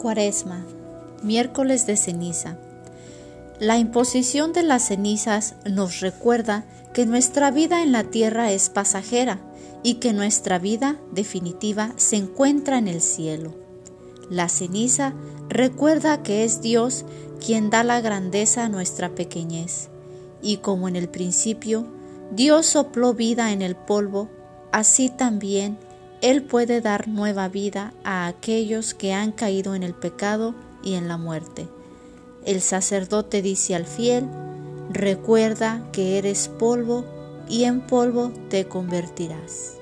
Cuaresma, miércoles de ceniza. La imposición de las cenizas nos recuerda que nuestra vida en la tierra es pasajera y que nuestra vida definitiva se encuentra en el cielo. La ceniza recuerda que es Dios quien da la grandeza a nuestra pequeñez, y como en el principio Dios sopló vida en el polvo, así también él puede dar nueva vida a aquellos que han caído en el pecado y en la muerte. El sacerdote dice al fiel, recuerda que eres polvo y en polvo te convertirás.